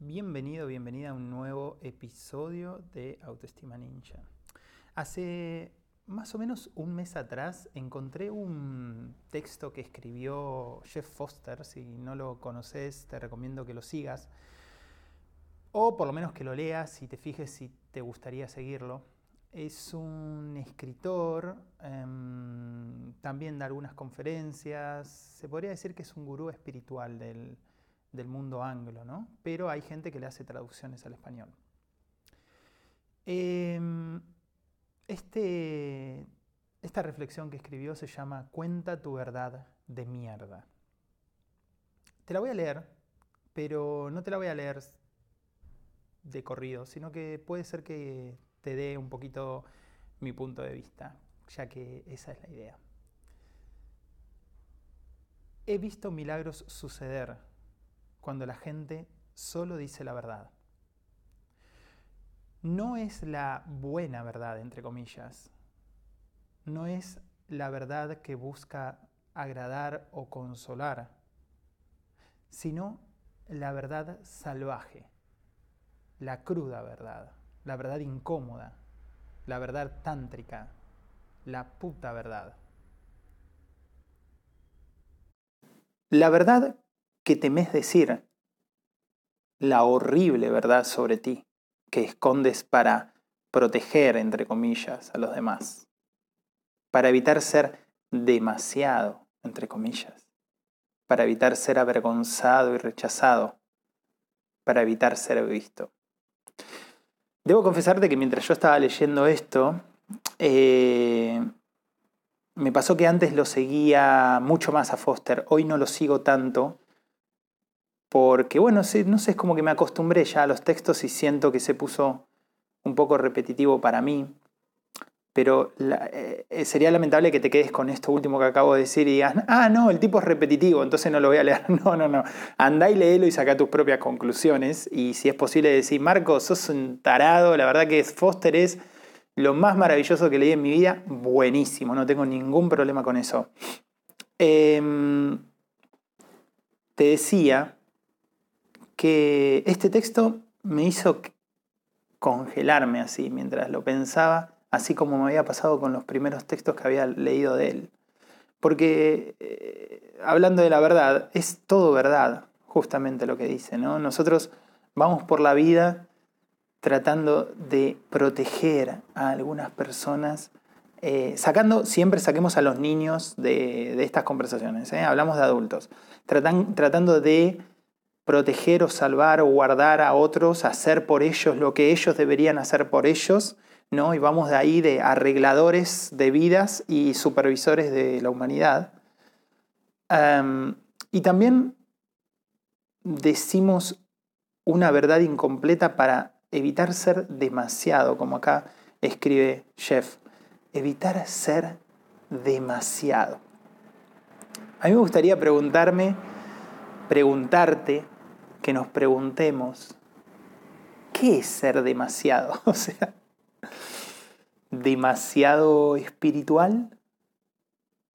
Bienvenido, bienvenida a un nuevo episodio de Autoestima Ninja. Hace más o menos un mes atrás encontré un texto que escribió Jeff Foster. Si no lo conoces, te recomiendo que lo sigas. O por lo menos que lo leas y te fijes si te gustaría seguirlo. Es un escritor, em, también da algunas conferencias. Se podría decir que es un gurú espiritual del, mundo anglo, ¿no? Pero hay gente que le hace traducciones al español. Em, este, esta reflexión que escribió se llama Cuenta tu verdad de mierda. Te la voy a leer, pero no te la voy a leer de corrido, sino que puede ser que te dé un poquito mi punto de vista, ya que esa es la idea. He visto milagros suceder cuando la gente solo dice la verdad. No es la buena verdad, entre comillas. No es la verdad que busca agradar o consolar, sino la verdad salvaje, la cruda verdad la verdad incómoda, la verdad tántrica, la puta verdad. La verdad que temes decir, la horrible verdad sobre ti que escondes para proteger, entre comillas, a los demás, para evitar ser demasiado, entre comillas, para evitar ser avergonzado y rechazado, para evitar ser visto. Debo confesarte que mientras yo estaba leyendo esto, eh, me pasó que antes lo seguía mucho más a Foster, hoy no lo sigo tanto, porque bueno, no sé, es como que me acostumbré ya a los textos y siento que se puso un poco repetitivo para mí pero eh, sería lamentable que te quedes con esto último que acabo de decir y digas, ah, no, el tipo es repetitivo, entonces no lo voy a leer. No, no, no. Andá y léelo y saca tus propias conclusiones. Y si es posible decir, Marco, sos un tarado, la verdad que Foster es lo más maravilloso que leí en mi vida, buenísimo, no tengo ningún problema con eso. Em, te decía que este texto me hizo congelarme así mientras lo pensaba así como me había pasado con los primeros textos que había leído de él. Porque eh, hablando de la verdad, es todo verdad, justamente lo que dice, ¿no? Nosotros vamos por la vida tratando de proteger a algunas personas, eh, sacando, siempre saquemos a los niños de, estas conversaciones, ¿eh? hablamos de adultos, tratando de proteger o salvar o guardar a otros, hacer por ellos lo que ellos deberían hacer por ellos, ¿no? Y vamos de ahí de arregladores de vidas y supervisores de la humanidad. y también decimos una verdad incompleta para evitar ser demasiado, como acá escribe Jeff. Evitar ser demasiado. A mí me gustaría preguntarme, preguntarte, que nos preguntemos, ¿qué es ser demasiado? O sea, demasiado espiritual,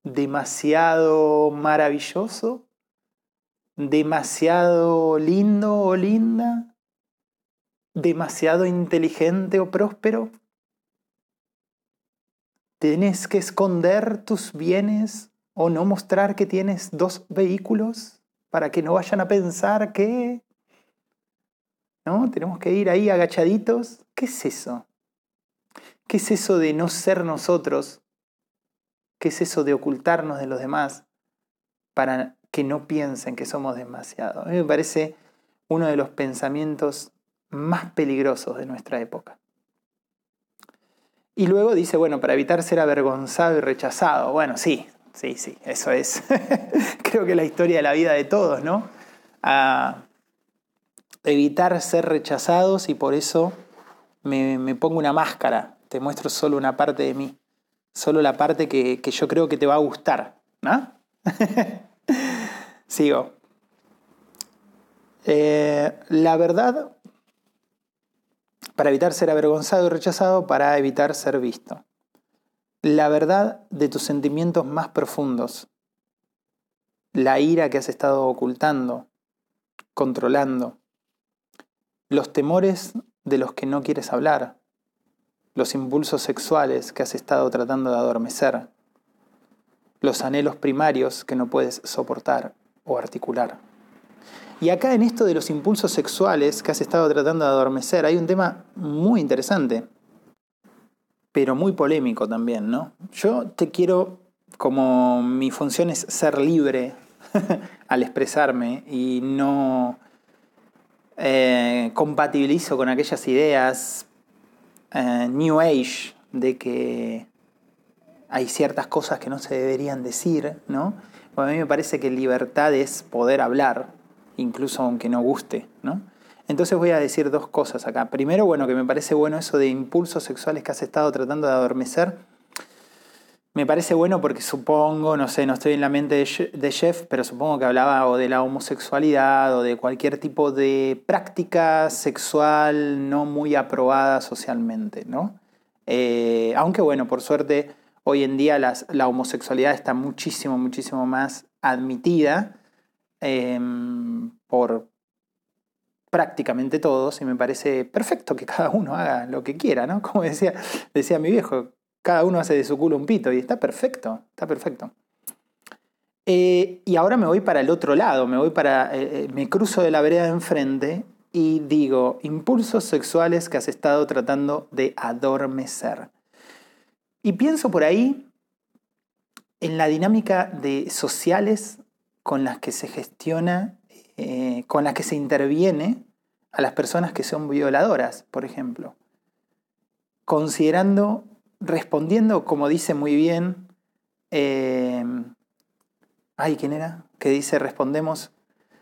demasiado maravilloso, demasiado lindo o linda, demasiado inteligente o próspero. ¿Tienes que esconder tus bienes o no mostrar que tienes dos vehículos para que no vayan a pensar que... ¿No? Tenemos que ir ahí agachaditos. ¿Qué es eso? ¿Qué es eso de no ser nosotros? ¿Qué es eso de ocultarnos de los demás para que no piensen que somos demasiado? A mí me parece uno de los pensamientos más peligrosos de nuestra época. Y luego dice, bueno, para evitar ser avergonzado y rechazado. Bueno, sí, sí, sí, eso es. Creo que la historia de la vida de todos, ¿no? A evitar ser rechazados y por eso me, pongo una máscara te muestro solo una parte de mí, solo la parte que, yo creo que te va a gustar. ¿no? Sigo. Eh, la verdad, para evitar ser avergonzado y rechazado, para evitar ser visto. La verdad de tus sentimientos más profundos. La ira que has estado ocultando, controlando. los temores de los que no quieres hablar, los impulsos sexuales que has estado tratando de adormecer, los anhelos primarios que no puedes soportar o articular. Y acá en esto de los impulsos sexuales que has estado tratando de adormecer hay un tema muy interesante, pero muy polémico también, ¿no? Yo te quiero, como mi función es ser libre al expresarme y no eh, compatibilizo con aquellas ideas eh, New Age de que hay ciertas cosas que no se deberían decir, ¿no? a mí me parece que libertad es poder hablar, incluso aunque no guste, ¿no? Entonces voy a decir dos cosas acá. Primero, bueno, que me parece bueno eso de impulsos sexuales que has estado tratando de adormecer. Me parece bueno porque supongo, no sé, no estoy en la mente de Jeff, pero supongo que hablaba o de la homosexualidad o de cualquier tipo de práctica sexual no muy aprobada socialmente, ¿no? Eh, aunque bueno, por suerte, hoy en día la homosexualidad está muchísimo, muchísimo más admitida em, por, prácticamente todos y me parece perfecto que cada uno haga lo que quiera, ¿no? Como decía, decía mi viejo, cada uno hace de su culo un pito y está perfecto, está perfecto. Eh, y ahora me voy para el otro lado, me voy para, eh, eh, me cruzo de la vereda de enfrente y digo, impulsos sexuales que has estado tratando de adormecer. Y pienso por ahí en la dinámica de sociales con las que se gestiona eh, con las que se interviene a las personas que son violadoras, por ejemplo. Considerando, respondiendo, como dice muy bien, eh, ay, ¿quién era? Que dice, respondemos,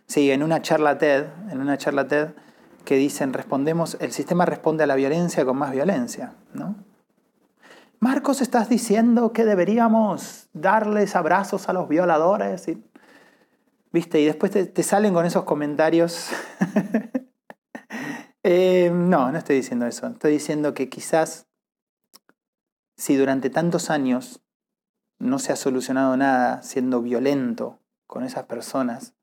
sí, en una charla TED, en una charla TED, que dicen, respondemos, el sistema responde a la violencia con más violencia, ¿no? Marcos, estás diciendo que deberíamos darles abrazos a los violadores. ¿Viste? Y después te, salen con esos comentarios. Eh, no, no estoy diciendo eso. Estoy diciendo que quizás si durante tantos años no se ha solucionado nada siendo violento con esas personas,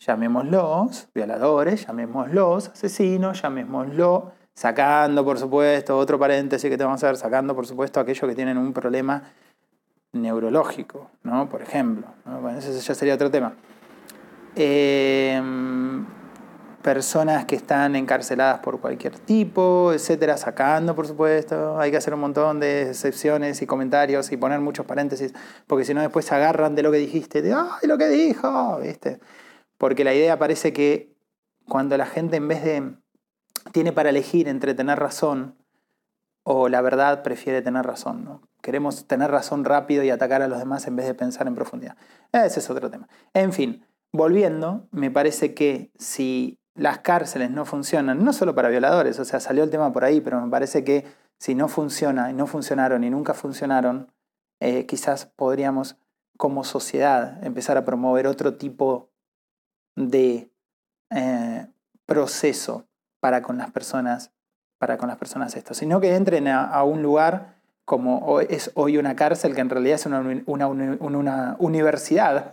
llamémoslos violadores, llamémoslos asesinos, llamémoslo, sacando por supuesto, otro paréntesis que te vamos a ver, sacando por supuesto aquellos que tienen un problema neurológico, ¿no? Por ejemplo. Bueno, ese ya sería otro tema. Em, personas que están encarceladas por cualquier tipo, etcétera, sacando, por supuesto. Hay que hacer un montón de excepciones y comentarios y poner muchos paréntesis, porque si no, después se agarran de lo que dijiste, de ¡ay, lo que dijo! ¿Viste? Porque la idea parece que cuando la gente, en vez de. tiene para elegir entre tener razón o la verdad, prefiere tener razón, ¿no? Queremos tener razón rápido y atacar a los demás en vez de pensar en profundidad. Ese es otro tema. En fin. Volviendo, me parece que si las cárceles no funcionan, no solo para violadores, o sea, salió el tema por ahí, pero me parece que si no funciona y no funcionaron y nunca funcionaron, eh, quizás podríamos como sociedad empezar a promover otro tipo de eh, proceso para con las personas, para con las personas esto, sino que entren a un lugar como es hoy una cárcel que en realidad es una, una, universidad,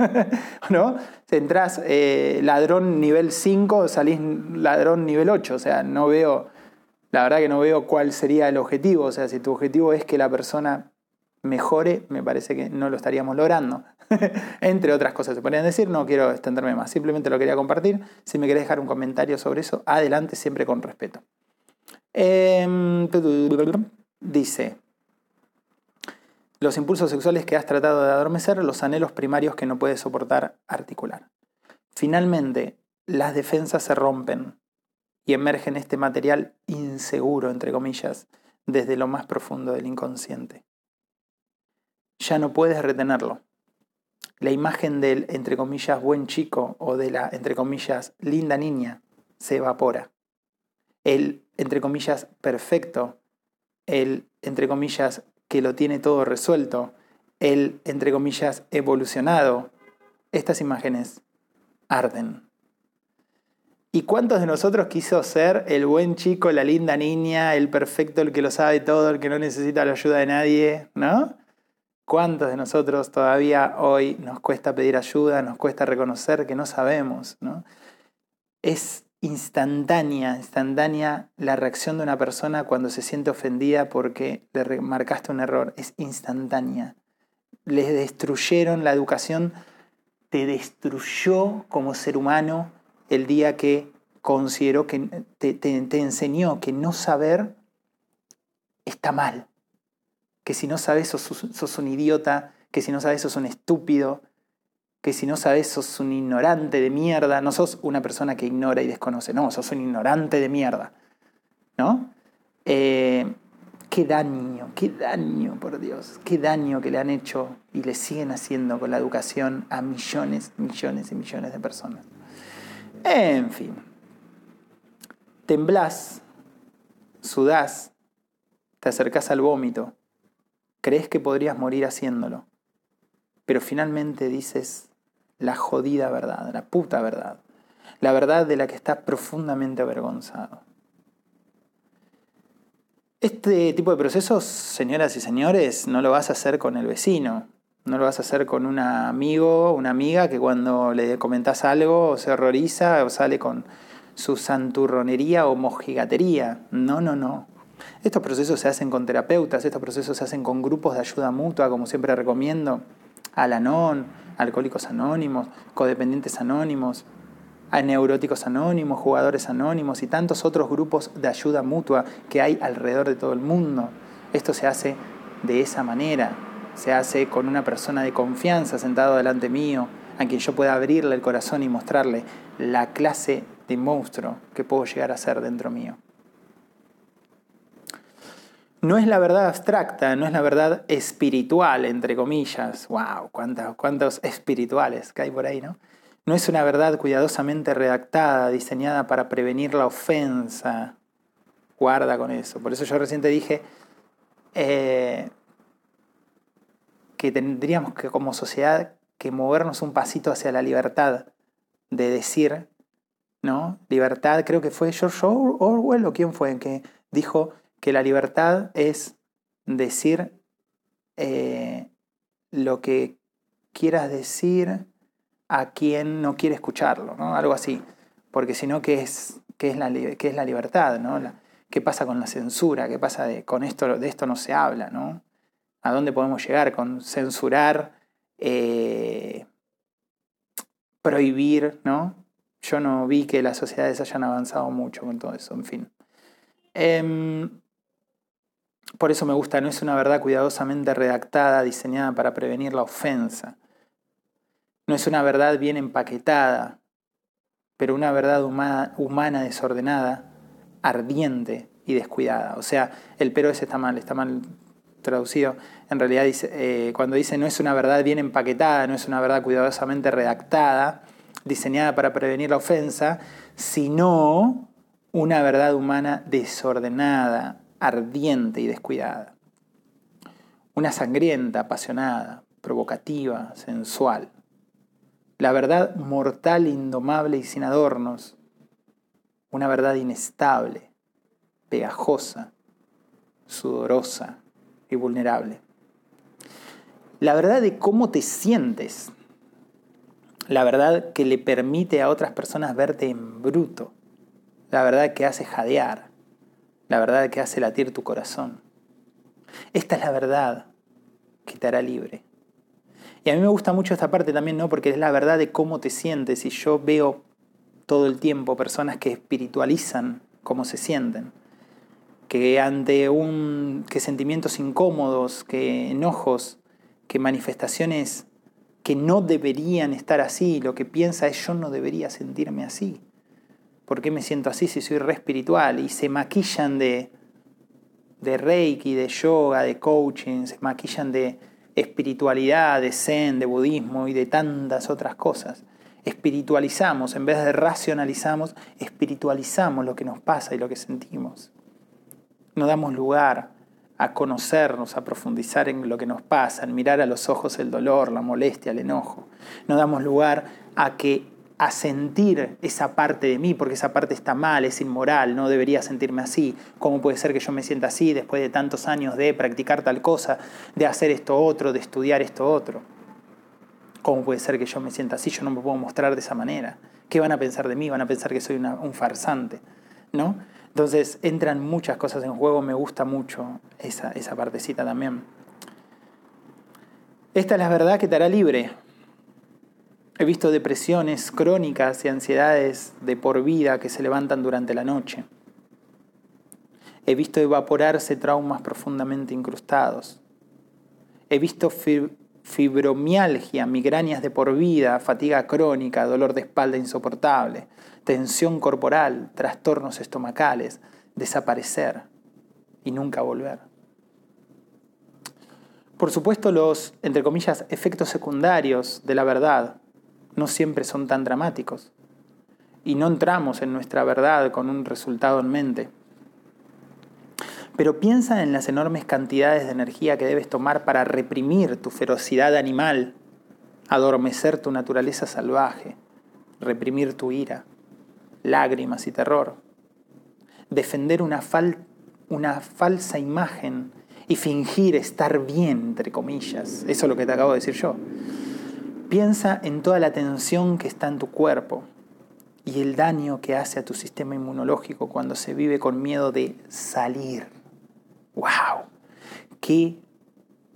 ¿no? Entrás eh, ladrón nivel 5, salís ladrón nivel 8, o sea, no veo, la verdad que no veo cuál sería el objetivo, o sea, si tu objetivo es que la persona mejore, me parece que no lo estaríamos logrando. Entre otras cosas se podrían decir, no quiero extenderme más, simplemente lo quería compartir. Si me querés dejar un comentario sobre eso, adelante, siempre con respeto. Em, dice, los impulsos sexuales que has tratado de adormecer, los anhelos primarios que no puedes soportar articular. Finalmente, las defensas se rompen y emergen este material inseguro, entre comillas, desde lo más profundo del inconsciente. Ya no puedes retenerlo. La imagen del, entre comillas, buen chico o de la, entre comillas, linda niña se evapora. El, entre comillas, perfecto, el, entre comillas, que lo tiene todo resuelto, el, entre comillas, evolucionado, estas imágenes arden. ¿Y cuántos de nosotros quiso ser el buen chico, la linda niña, el perfecto, el que lo sabe todo, el que no necesita la ayuda de nadie? ¿No? ¿Cuántos de nosotros todavía hoy nos cuesta pedir ayuda, nos cuesta reconocer que no sabemos? ¿no? Es instantánea, instantánea la reacción de una persona cuando se siente ofendida porque le marcaste un error. Es instantánea. Les destruyeron la educación, te destruyó como ser humano el día que consideró que te, enseñó que no saber está mal. Que si no sabes sos, sos un idiota, que si no sabes sos un estúpido, que si no sabes sos un ignorante de mierda, no sos una persona que ignora y desconoce, no, sos un ignorante de mierda. ¿No? Eh, qué daño, qué daño, por Dios, qué daño que le han hecho y le siguen haciendo con la educación a millones, millones y millones de personas. En fin, temblás, sudás, te acercás al vómito, crees que podrías morir haciéndolo, pero finalmente dices, la jodida verdad, la puta verdad, la verdad de la que estás profundamente avergonzado. Este tipo de procesos, señoras y señores, no lo vas a hacer con el vecino, no lo vas a hacer con un amigo, una amiga que cuando le comentas algo se horroriza o sale con su santurronería o mojigatería. No, no, no. Estos procesos se hacen con terapeutas, estos procesos se hacen con grupos de ayuda mutua, como siempre recomiendo, Alanon, Alcohólicos Anónimos, Codependientes Anónimos, a Neuróticos Anónimos, Jugadores Anónimos y tantos otros grupos de ayuda mutua que hay alrededor de todo el mundo. Esto se hace de esa manera, se hace con una persona de confianza sentado delante mío, a quien yo pueda abrirle el corazón y mostrarle la clase de monstruo que puedo llegar a ser dentro mío. No es la verdad abstracta, no es la verdad espiritual, entre comillas. ¡Wow! ¿Cuántos, cuántos espirituales que hay por ahí, ¿no? No es una verdad cuidadosamente redactada, diseñada para prevenir la ofensa. Guarda con eso. Por eso yo recién te dije eh, que tendríamos que como sociedad que movernos un pasito hacia la libertad de decir, ¿no? Libertad, creo que fue George Orwell o quién fue, que dijo que la libertad es decir eh, lo que quieras decir a quien no quiere escucharlo, ¿no? Algo así. Porque si no, ¿qué es, qué es, la, es la libertad? ¿no? ¿Qué pasa con la censura? ¿Qué pasa de, con esto? De esto no se habla, ¿no? ¿A dónde podemos llegar con censurar, eh, prohibir, ¿no? Yo no vi que las sociedades hayan avanzado mucho con todo eso, en fin. Em, por eso me gusta, no es una verdad cuidadosamente redactada, diseñada para prevenir la ofensa. No es una verdad bien empaquetada, pero una verdad humana, desordenada, ardiente y descuidada. O sea, el pero ese está mal, está mal traducido. En realidad eh, cuando dice no es una verdad bien empaquetada, no es una verdad cuidadosamente redactada, diseñada para prevenir la ofensa, sino una verdad humana desordenada, ardiente y descuidada. Una sangrienta, apasionada, provocativa, sensual. La verdad mortal, indomable y sin adornos. Una verdad inestable, pegajosa, sudorosa y vulnerable. La verdad de cómo te sientes. La verdad que le permite a otras personas verte en bruto. La verdad que hace jadear la verdad que hace latir tu corazón. Esta es la verdad que te hará libre. Y a mí me gusta mucho esta parte también, ¿no? Porque es la verdad de cómo te sientes. Y yo veo todo el tiempo personas que espiritualizan cómo se sienten. Que ante un. que sentimientos incómodos, que enojos, que manifestaciones que no deberían estar así, lo que piensa es yo no debería sentirme así. ¿Por qué me siento así si soy re espiritual? Y se maquillan de, de reiki, de yoga, de coaching, se maquillan de espiritualidad, de zen, de budismo y de tantas otras cosas. Espiritualizamos, en vez de racionalizamos, espiritualizamos lo que nos pasa y lo que sentimos. No damos lugar a conocernos, a profundizar en lo que nos pasa, en mirar a los ojos el dolor, la molestia, el enojo. No damos lugar a que a sentir esa parte de mí, porque esa parte está mal, es inmoral, no debería sentirme así. ¿Cómo puede ser que yo me sienta así después de tantos años de practicar tal cosa, de hacer esto otro, de estudiar esto otro? ¿Cómo puede ser que yo me sienta así? Yo no me puedo mostrar de esa manera. ¿Qué van a pensar de mí? Van a pensar que soy un farsante, ¿no? Entonces entran muchas cosas en juego, me gusta mucho esa, esa partecita también. Esta es la verdad que te hará libre. He visto depresiones crónicas y ansiedades de por vida que se levantan durante la noche. He visto evaporarse traumas profundamente incrustados. He visto fibromialgia, migrañas de por vida, fatiga crónica, dolor de espalda insoportable, tensión corporal, trastornos estomacales, desaparecer y nunca volver. Por supuesto, los, entre comillas, efectos secundarios de la verdad no siempre son tan dramáticos y no entramos en nuestra verdad con un resultado en mente. Pero piensa en las enormes cantidades de energía que debes tomar para reprimir tu ferocidad animal, adormecer tu naturaleza salvaje, reprimir tu ira, lágrimas y terror, defender una, una falsa imagen y fingir estar bien, entre comillas. Eso es lo que te acabo de decir yo. Piensa en toda la tensión que está en tu cuerpo y el daño que hace a tu sistema inmunológico cuando se vive con miedo de salir ¡Wow! ¡Qué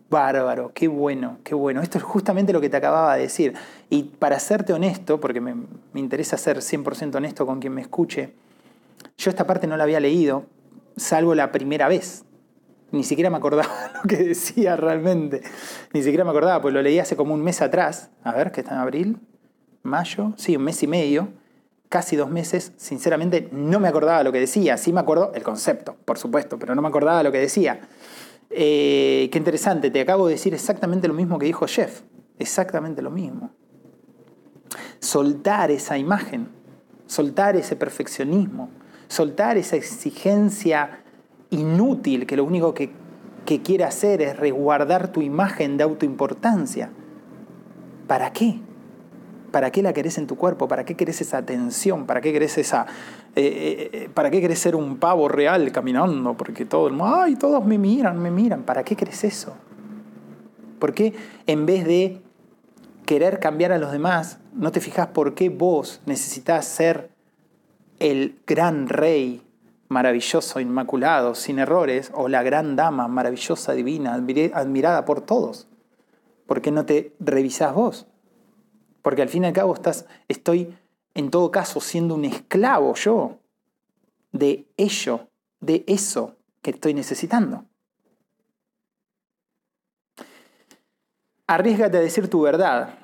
bárbaro! ¡Qué bueno! ¡Qué bueno! Esto es justamente lo que te acababa de decir. Y para serte honesto, porque me, interesa ser 100% honesto con quien me escuche, yo esta parte no la había leído, salvo la primera vez. Ni siquiera me acordaba lo que decía realmente. Ni siquiera me acordaba, pues lo leí hace como un mes atrás. A ver, que está en abril, mayo, sí, un mes y medio casi dos meses, sinceramente no me acordaba lo que decía. Sí me acuerdo el concepto, por supuesto, pero no me acordaba lo que decía. Eh, qué interesante, te acabo de decir exactamente lo mismo que dijo Jeff. Exactamente lo mismo. Soltar esa imagen, soltar ese perfeccionismo, soltar esa exigencia inútil que lo único que, que quiere hacer es resguardar tu imagen de autoimportancia. ¿Para qué? ¿Para qué la querés en tu cuerpo? ¿Para qué querés esa atención? ¿Para qué querés esa... Eh, eh, eh, ¿Para qué querés ser un pavo real caminando? Porque todo el mundo, ay, todos me miran, me miran. ¿Para qué querés eso? ¿Por qué en vez de querer cambiar a los demás, no te fijas por qué vos necesitas ser el gran rey maravilloso, inmaculado, sin errores, o la gran dama maravillosa, divina, admirada por todos? ¿Por qué no te revisás vos? Porque al fin y al cabo estás, estoy en todo caso siendo un esclavo yo de ello, de eso que estoy necesitando. Arriesgate a decir tu verdad,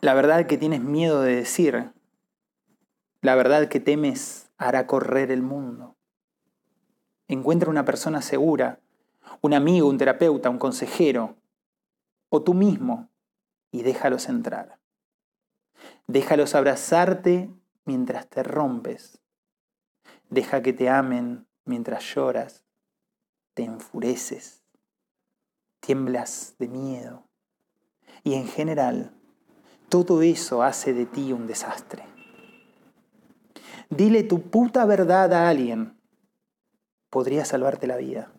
la verdad que tienes miedo de decir, la verdad que temes hará correr el mundo. Encuentra una persona segura, un amigo, un terapeuta, un consejero, o tú mismo y déjalos entrar. Déjalos abrazarte mientras te rompes. Deja que te amen mientras lloras, te enfureces, tiemblas de miedo. Y en general, todo eso hace de ti un desastre. Dile tu puta verdad a alguien. Podría salvarte la vida.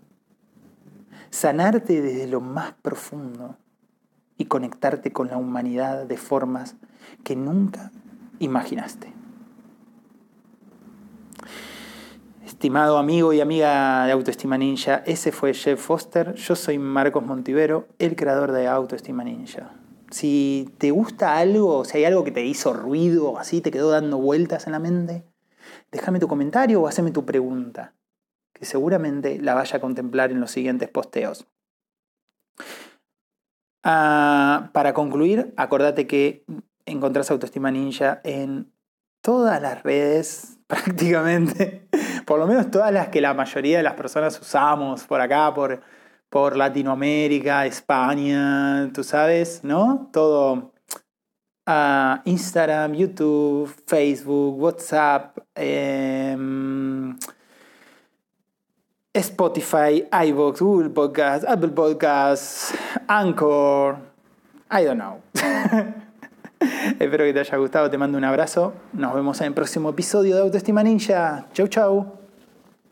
Sanarte desde lo más profundo y conectarte con la humanidad de formas que nunca imaginaste. Estimado amigo y amiga de Autoestima Ninja, ese fue Jeff Foster. Yo soy Marcos Montivero, el creador de Autoestima Ninja. Si te gusta algo, si hay algo que te hizo ruido, así te quedó dando vueltas en la mente, déjame tu comentario o haceme tu pregunta, que seguramente la vaya a contemplar en los siguientes posteos. Ah, para concluir, acordate que encontrás Autoestima Ninja en todas las redes, prácticamente, por lo menos todas las que la mayoría de las personas usamos por acá, por, por Latinoamérica, España, tú sabes, ¿no? Todo. Ah, Instagram, YouTube, Facebook, WhatsApp. Em, Spotify, iVoox, Google Podcast, Apple Podcasts, Anchor, I don't know. Espero que te haya gustado, te mando un abrazo. Nos vemos en el próximo episodio de Autoestima Ninja. Chau, chau.